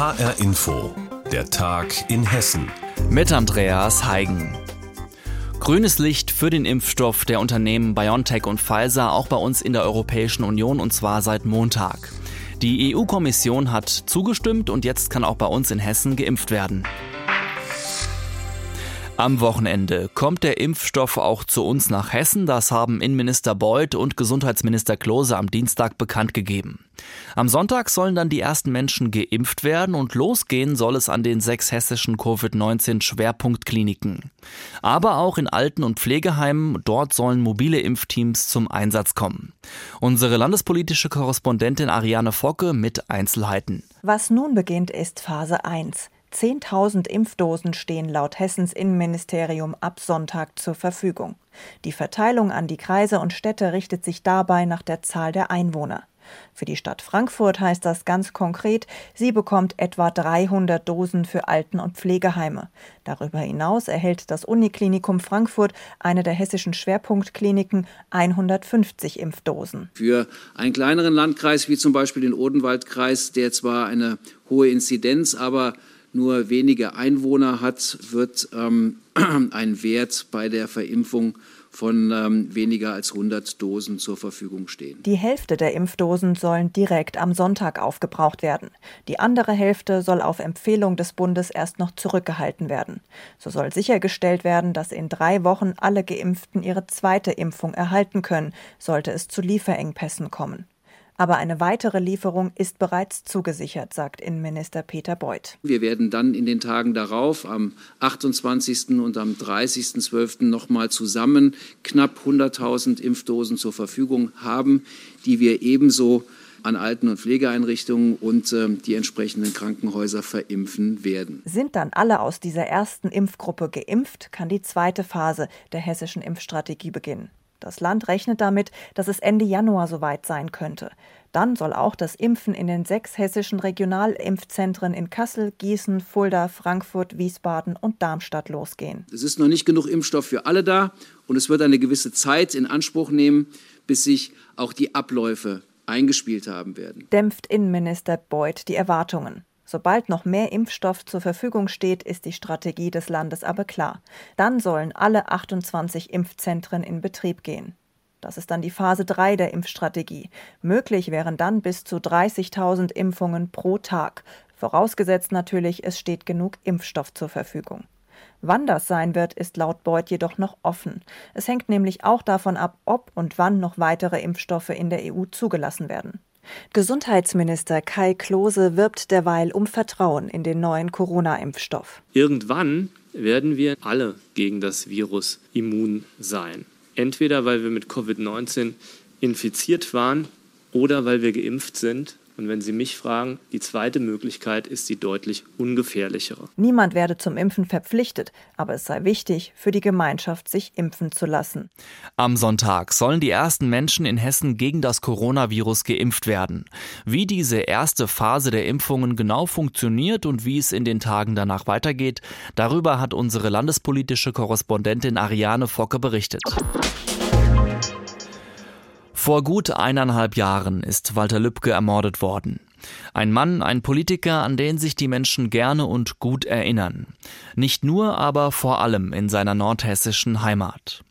HR Info, der Tag in Hessen. Mit Andreas Heigen. Grünes Licht für den Impfstoff der Unternehmen BioNTech und Pfizer auch bei uns in der Europäischen Union und zwar seit Montag. Die EU-Kommission hat zugestimmt und jetzt kann auch bei uns in Hessen geimpft werden. Am Wochenende kommt der Impfstoff auch zu uns nach Hessen. Das haben Innenminister Beuth und Gesundheitsminister Klose am Dienstag bekannt gegeben. Am Sonntag sollen dann die ersten Menschen geimpft werden und losgehen soll es an den sechs hessischen Covid-19-Schwerpunktkliniken. Aber auch in Alten- und Pflegeheimen, dort sollen mobile Impfteams zum Einsatz kommen. Unsere landespolitische Korrespondentin Ariane Focke mit Einzelheiten. Was nun beginnt, ist Phase 1. 10.000 Impfdosen stehen laut Hessens Innenministerium ab Sonntag zur Verfügung. Die Verteilung an die Kreise und Städte richtet sich dabei nach der Zahl der Einwohner. Für die Stadt Frankfurt heißt das ganz konkret, sie bekommt etwa 300 Dosen für Alten- und Pflegeheime. Darüber hinaus erhält das Uniklinikum Frankfurt, eine der hessischen Schwerpunktkliniken, 150 Impfdosen. Für einen kleineren Landkreis wie zum Beispiel den Odenwaldkreis, der zwar eine hohe Inzidenz, aber nur wenige Einwohner hat, wird ähm, ein Wert bei der Verimpfung von ähm, weniger als 100 Dosen zur Verfügung stehen. Die Hälfte der Impfdosen sollen direkt am Sonntag aufgebraucht werden. Die andere Hälfte soll auf Empfehlung des Bundes erst noch zurückgehalten werden. So soll sichergestellt werden, dass in drei Wochen alle Geimpften ihre zweite Impfung erhalten können, sollte es zu Lieferengpässen kommen. Aber eine weitere Lieferung ist bereits zugesichert, sagt Innenminister Peter Beuth. Wir werden dann in den Tagen darauf, am 28. und am 30.12. nochmal zusammen knapp 100.000 Impfdosen zur Verfügung haben, die wir ebenso an Alten- und Pflegeeinrichtungen und äh, die entsprechenden Krankenhäuser verimpfen werden. Sind dann alle aus dieser ersten Impfgruppe geimpft, kann die zweite Phase der hessischen Impfstrategie beginnen. Das Land rechnet damit, dass es Ende Januar soweit sein könnte. Dann soll auch das Impfen in den sechs hessischen Regionalimpfzentren in Kassel, Gießen, Fulda, Frankfurt, Wiesbaden und Darmstadt losgehen. Es ist noch nicht genug Impfstoff für alle da und es wird eine gewisse Zeit in Anspruch nehmen, bis sich auch die Abläufe eingespielt haben werden. Dämpft Innenminister Beuth die Erwartungen. Sobald noch mehr Impfstoff zur Verfügung steht, ist die Strategie des Landes aber klar. Dann sollen alle 28 Impfzentren in Betrieb gehen. Das ist dann die Phase 3 der Impfstrategie. Möglich wären dann bis zu 30.000 Impfungen pro Tag. Vorausgesetzt natürlich, es steht genug Impfstoff zur Verfügung. Wann das sein wird, ist laut Beuth jedoch noch offen. Es hängt nämlich auch davon ab, ob und wann noch weitere Impfstoffe in der EU zugelassen werden. Gesundheitsminister Kai Klose wirbt derweil um Vertrauen in den neuen Corona-Impfstoff. Irgendwann werden wir alle gegen das Virus immun sein. Entweder weil wir mit Covid-19 infiziert waren oder weil wir geimpft sind und wenn Sie mich fragen, die zweite Möglichkeit ist die deutlich ungefährlichere. Niemand werde zum Impfen verpflichtet, aber es sei wichtig für die Gemeinschaft, sich impfen zu lassen. Am Sonntag sollen die ersten Menschen in Hessen gegen das Coronavirus geimpft werden. Wie diese erste Phase der Impfungen genau funktioniert und wie es in den Tagen danach weitergeht, darüber hat unsere landespolitische Korrespondentin Ariane Focke berichtet. Vor gut eineinhalb Jahren ist Walter Lübcke ermordet worden. Ein Mann, ein Politiker, an den sich die Menschen gerne und gut erinnern. Nicht nur, aber vor allem in seiner nordhessischen Heimat.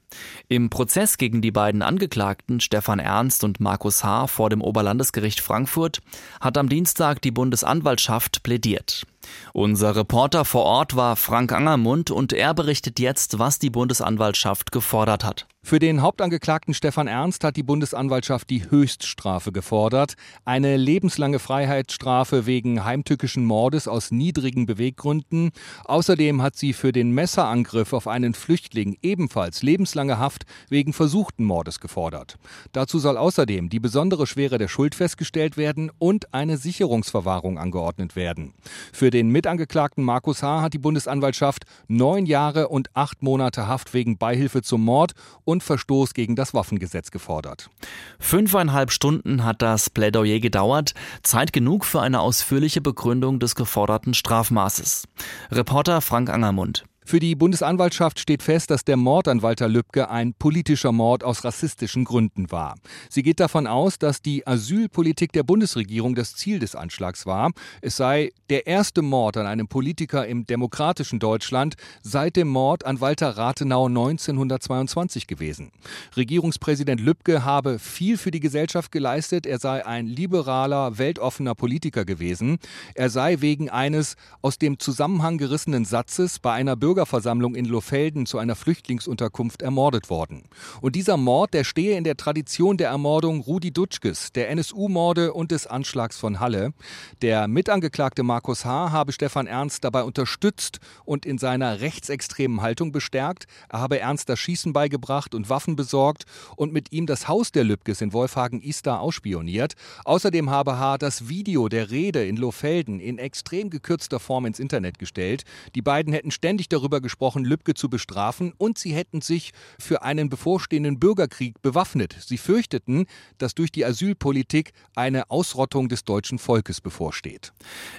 Im Prozess gegen die beiden Angeklagten Stefan Ernst und Markus H. vor dem Oberlandesgericht Frankfurt hat am Dienstag die Bundesanwaltschaft plädiert. Unser Reporter vor Ort war Frank Angermund und er berichtet jetzt, was die Bundesanwaltschaft gefordert hat. Für den Hauptangeklagten Stefan Ernst hat die Bundesanwaltschaft die Höchststrafe gefordert. Eine lebenslange Freiheitsstrafe wegen heimtückischen Mordes aus niedrigen Beweggründen. Außerdem hat sie für den Messerangriff auf einen Flüchtling ebenfalls lebenslange Haft wegen versuchten Mordes gefordert. Dazu soll außerdem die besondere Schwere der Schuld festgestellt werden und eine Sicherungsverwahrung angeordnet werden. Für den Mitangeklagten Markus H. hat die Bundesanwaltschaft neun Jahre und acht Monate Haft wegen Beihilfe zum Mord und Verstoß gegen das Waffengesetz gefordert. Fünfeinhalb Stunden hat das Plädoyer gedauert, Zeit genug für eine ausführliche Begründung des geforderten Strafmaßes. Reporter Frank Angermund. Für die Bundesanwaltschaft steht fest, dass der Mord an Walter Lübcke ein politischer Mord aus rassistischen Gründen war. Sie geht davon aus, dass die Asylpolitik der Bundesregierung das Ziel des Anschlags war. Es sei der erste Mord an einem Politiker im demokratischen Deutschland seit dem Mord an Walter Rathenau 1922 gewesen. Regierungspräsident Lübcke habe viel für die Gesellschaft geleistet. Er sei ein liberaler, weltoffener Politiker gewesen. Er sei wegen eines aus dem Zusammenhang gerissenen Satzes bei einer Bürgerversammlung in Lohfelden zu einer Flüchtlingsunterkunft ermordet worden. Und dieser Mord, der stehe in der Tradition der Ermordung Rudi Dutschkes, der NSU-Morde und des Anschlags von Halle. Der Mitangeklagte Markus H. habe Stefan Ernst dabei unterstützt und in seiner rechtsextremen Haltung bestärkt. Er habe Ernst das Schießen beigebracht und Waffen besorgt und mit ihm das Haus der Lübkes in Wolfhagen-Istar ausspioniert. Außerdem habe H. das Video der Rede in Lohfelden in extrem gekürzter Form ins Internet gestellt. Die beiden hätten ständig ständig darüber gesprochen, Lübcke zu bestrafen und sie hätten sich für einen bevorstehenden Bürgerkrieg bewaffnet. Sie fürchteten, dass durch die Asylpolitik eine Ausrottung des deutschen Volkes bevorsteht.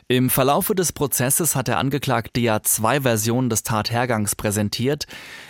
Im Verlaufe des Prozesses hat der Angeklagte ja zwei Versionen des Tathergangs präsentiert.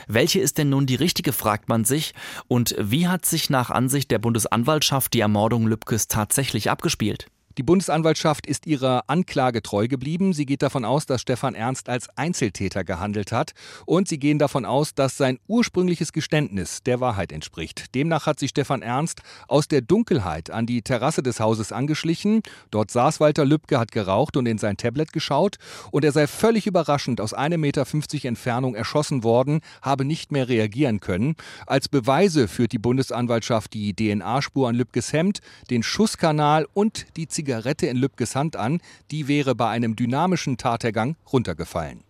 Welche ist denn nun die richtige, fragt man sich. Und wie hat sich nach Ansicht der Bundesanwaltschaft die Ermordung Lübkes tatsächlich abgespielt? Die Bundesanwaltschaft ist ihrer Anklage treu geblieben. Sie geht davon aus, dass Stefan Ernst als Einzeltäter gehandelt hat. Und sie gehen davon aus, dass sein ursprüngliches Geständnis der Wahrheit entspricht. Demnach hat sich Stefan Ernst aus der Dunkelheit an die Terrasse des Hauses angeschlichen. Dort saß Walter Lübcke, hat geraucht und in sein Tablet geschaut. Und er sei völlig überraschend aus 1,50 Meter Entfernung erschossen worden, habe nicht mehr reagieren können. Als Beweise führt die Bundesanwaltschaft die DNA-Spur an Lübkes Hemd, den Schusskanal und die Zigarette in Lübkes Hand an, die wäre bei einem dynamischen Tatergang runtergefallen.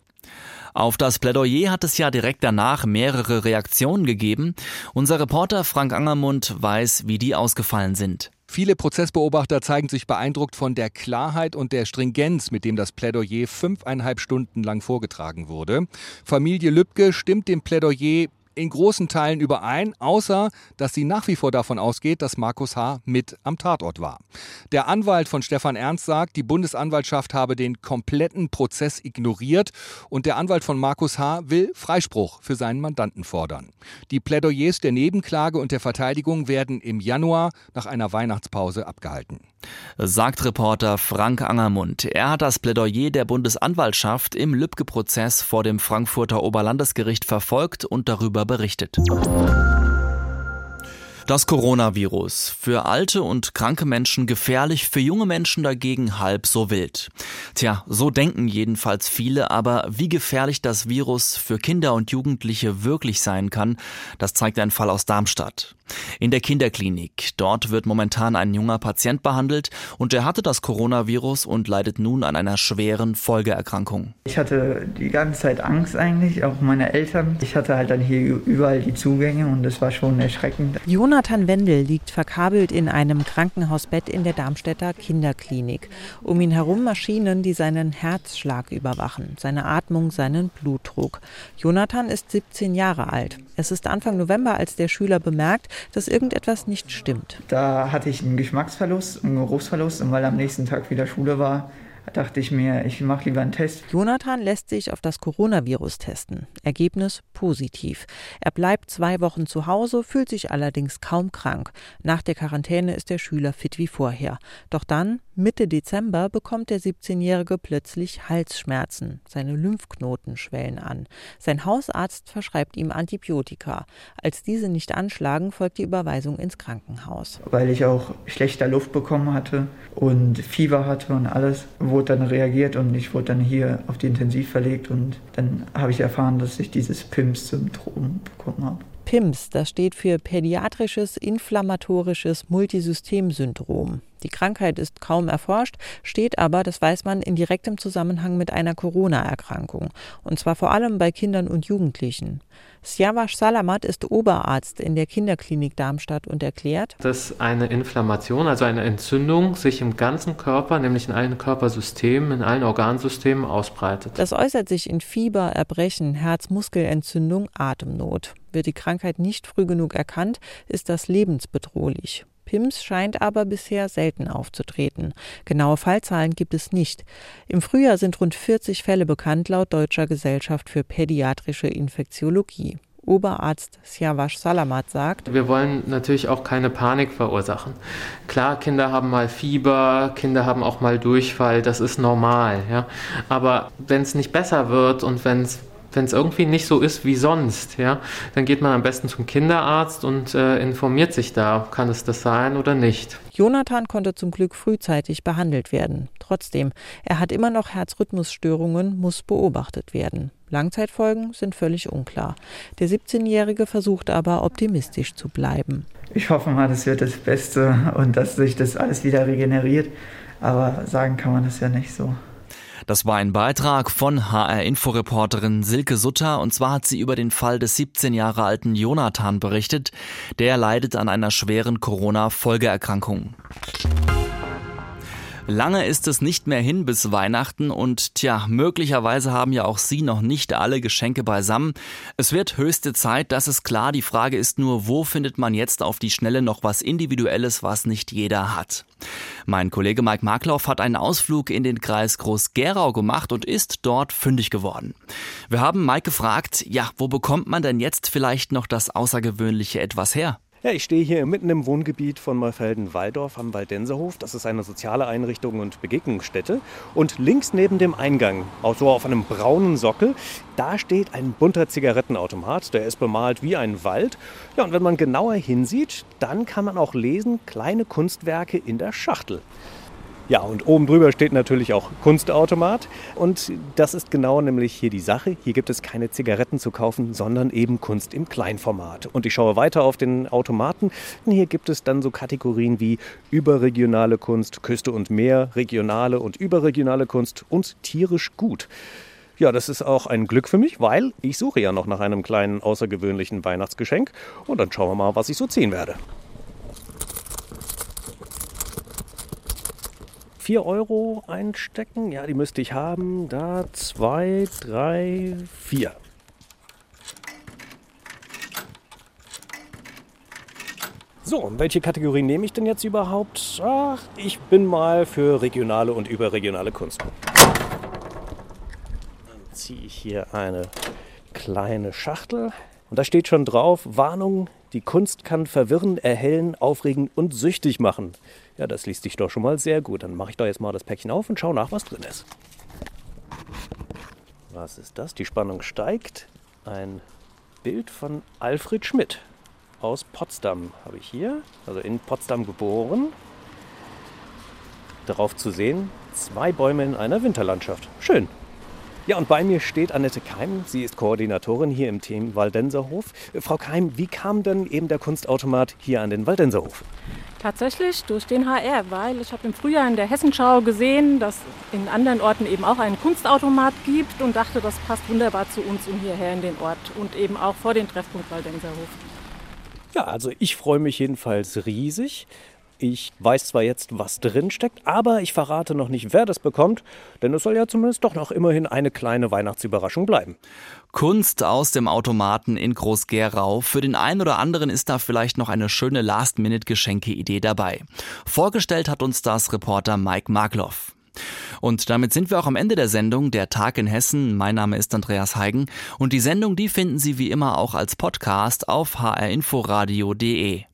Auf das Plädoyer hat es ja direkt danach mehrere Reaktionen gegeben. Unser Reporter Frank Angermund weiß, wie die ausgefallen sind. Viele Prozessbeobachter zeigen sich beeindruckt von der Klarheit und der Stringenz, mit dem das Plädoyer fünfeinhalb Stunden lang vorgetragen wurde. Familie Lübcke stimmt dem Plädoyer in großen Teilen überein, außer dass sie nach wie vor davon ausgeht, dass Markus H. mit am Tatort war. Der Anwalt von Stefan Ernst sagt, die Bundesanwaltschaft habe den kompletten Prozess ignoriert und der Anwalt von Markus H. will Freispruch für seinen Mandanten fordern. Die Plädoyers der Nebenklage und der Verteidigung werden im Januar nach einer Weihnachtspause abgehalten. Sagt Reporter Frank Angermund. Er hat das Plädoyer der Bundesanwaltschaft im Lübcke-Prozess vor dem Frankfurter Oberlandesgericht verfolgt und darüber berichtet. Das Coronavirus. Für alte und kranke Menschen gefährlich, für junge Menschen dagegen halb so wild. Tja, so denken jedenfalls viele, aber wie gefährlich das Virus für Kinder und Jugendliche wirklich sein kann, das zeigt ein Fall aus Darmstadt. In der Kinderklinik. Dort wird momentan ein junger Patient behandelt und er hatte das Coronavirus und leidet nun an einer schweren Folgeerkrankung. Ich hatte die ganze Zeit Angst eigentlich, auch meine Eltern. Ich hatte halt dann hier überall die Zugänge und das war schon erschreckend. Jonathan Wendel liegt verkabelt in einem Krankenhausbett in der Darmstädter Kinderklinik. Um ihn herum Maschinen, die seinen Herzschlag überwachen, seine Atmung, seinen Blutdruck. Jonathan ist 17 Jahre alt. Es ist Anfang November, als der Schüler bemerkt, dass irgendetwas nicht stimmt. Da hatte ich einen Geschmacksverlust, einen Geruchsverlust und weil am nächsten Tag wieder Schule war, dachte ich mir, ich mache lieber einen Test. Jonathan lässt sich auf das Coronavirus testen. Ergebnis positiv. Er bleibt zwei Wochen zu Hause, fühlt sich allerdings kaum krank. Nach der Quarantäne ist der Schüler fit wie vorher. Doch dann, Mitte Dezember, bekommt der 17-Jährige plötzlich Halsschmerzen. Seine Lymphknoten schwellen an. Sein Hausarzt verschreibt ihm Antibiotika. Als diese nicht anschlagen, folgt die Überweisung ins Krankenhaus. Weil ich auch schlechter Luft bekommen hatte und Fieber hatte und alles, wurde dann reagiert und ich wurde dann hier auf die Intensiv verlegt und dann habe ich erfahren, dass ich dieses PIMS-Syndrom bekommen habe. PIMS, das steht für Pädiatrisches Inflammatorisches Multisystemsyndrom. Die Krankheit ist kaum erforscht, steht aber, das weiß man, in direktem Zusammenhang mit einer Corona-Erkrankung. Und zwar vor allem bei Kindern und Jugendlichen. Siavash Salamat ist Oberarzt in der Kinderklinik Darmstadt und erklärt, dass eine Inflammation, also eine Entzündung, sich im ganzen Körper, nämlich in allen Körpersystemen, in allen Organsystemen ausbreitet. Das äußert sich in Fieber, Erbrechen, Herzmuskelentzündung, Atemnot. Wird die Krankheit nicht früh genug erkannt, ist das lebensbedrohlich. PIMS scheint aber bisher selten aufzutreten. Genaue Fallzahlen gibt es nicht. Im Frühjahr sind rund 40 Fälle bekannt laut Deutscher Gesellschaft für Pädiatrische Infektiologie. Oberarzt Siavash Salamat sagt, wir wollen natürlich auch keine Panik verursachen. Klar, Kinder haben mal Fieber, Kinder haben auch mal Durchfall, das ist normal. Ja? Aber wenn es nicht besser wird und wenn es wenn es irgendwie nicht so ist wie sonst, ja, dann geht man am besten zum Kinderarzt und äh, informiert sich da, kann es das sein oder nicht. Jonathan konnte zum Glück frühzeitig behandelt werden. Trotzdem, er hat immer noch Herzrhythmusstörungen, muss beobachtet werden. Langzeitfolgen sind völlig unklar. Der 17-Jährige versucht aber optimistisch zu bleiben. Ich hoffe mal, das wird das Beste und dass sich das alles wieder regeneriert. Aber sagen kann man das ja nicht so. Das war ein Beitrag von HR-Inforeporterin Silke Sutter und zwar hat sie über den Fall des 17 Jahre alten Jonathan berichtet. Der leidet an einer schweren Corona-Folgeerkrankung. Lange ist es nicht mehr hin bis Weihnachten und tja, möglicherweise haben ja auch Sie noch nicht alle Geschenke beisammen. Es wird höchste Zeit, das ist klar. Die Frage ist nur, wo findet man jetzt auf die Schnelle noch was Individuelles, was nicht jeder hat? Mein Kollege Mike Markloff hat einen Ausflug in den Kreis Groß-Gerau gemacht und ist dort fündig geworden. Wir haben Mike gefragt, ja, wo bekommt man denn jetzt vielleicht noch das Außergewöhnliche etwas her? Ja, ich stehe hier mitten im Wohngebiet von Neufelden-Walldorf am Waldenserhof. Das ist eine soziale Einrichtung und Begegnungsstätte. Und links neben dem Eingang, auch so auf einem braunen Sockel, da steht ein bunter Zigarettenautomat. Der ist bemalt wie ein Wald. Ja, und wenn man genauer hinsieht, dann kann man auch lesen, kleine Kunstwerke in der Schachtel. Ja, und oben drüber steht natürlich auch Kunstautomat. Und das ist genau nämlich hier die Sache. Hier gibt es keine Zigaretten zu kaufen, sondern eben Kunst im Kleinformat. Und ich schaue weiter auf den Automaten. Und hier gibt es dann so Kategorien wie überregionale Kunst, Küste und Meer, regionale und überregionale Kunst und tierisch gut. Ja, das ist auch ein Glück für mich, weil ich suche ja noch nach einem kleinen außergewöhnlichen Weihnachtsgeschenk. Und dann schauen wir mal, was ich so ziehen werde. 4 Euro einstecken. Ja, die müsste ich haben. Da 2, 3, 4. So, und welche Kategorie nehme ich denn jetzt überhaupt? Ach, ich bin mal für regionale und überregionale Kunst. Dann ziehe ich hier eine kleine Schachtel. Und da steht schon drauf, Warnung, die Kunst kann verwirren, erhellen, aufregen und süchtig machen. Ja, das liest sich doch schon mal sehr gut. Dann mache ich doch jetzt mal das Päckchen auf und schaue nach, was drin ist. Was ist das? Die Spannung steigt. Ein Bild von Alfred Schmidt aus Potsdam habe ich hier, also in Potsdam geboren. Darauf zu sehen, zwei Bäume in einer Winterlandschaft. Schön. Ja, und bei mir steht Annette Keim. Sie ist Koordinatorin hier im Team Waldenserhof. Frau Keim, wie kam denn eben der Kunstautomat hier an den Waldenserhof? Tatsächlich durch den HR, weil ich habe im Frühjahr in der Hessenschau gesehen, dass in anderen Orten eben auch einen Kunstautomat gibt und dachte, das passt wunderbar zu uns und hierher in den Ort und eben auch vor den Treffpunkt Waldenserhof. Ja, also ich freue mich jedenfalls riesig. Ich weiß zwar jetzt, was drin steckt, aber ich verrate noch nicht, wer das bekommt, denn es soll ja zumindest doch noch immerhin eine kleine Weihnachtsüberraschung bleiben. Kunst aus dem Automaten in Groß-Gerau. Für den einen oder anderen ist da vielleicht noch eine schöne Last-Minute-Geschenke-Idee dabei. Vorgestellt hat uns das Reporter Mike Markloff. Und damit sind wir auch am Ende der Sendung Der Tag in Hessen. Mein Name ist Andreas Heigen und die Sendung, die finden Sie wie immer auch als Podcast auf hrinforadio.de.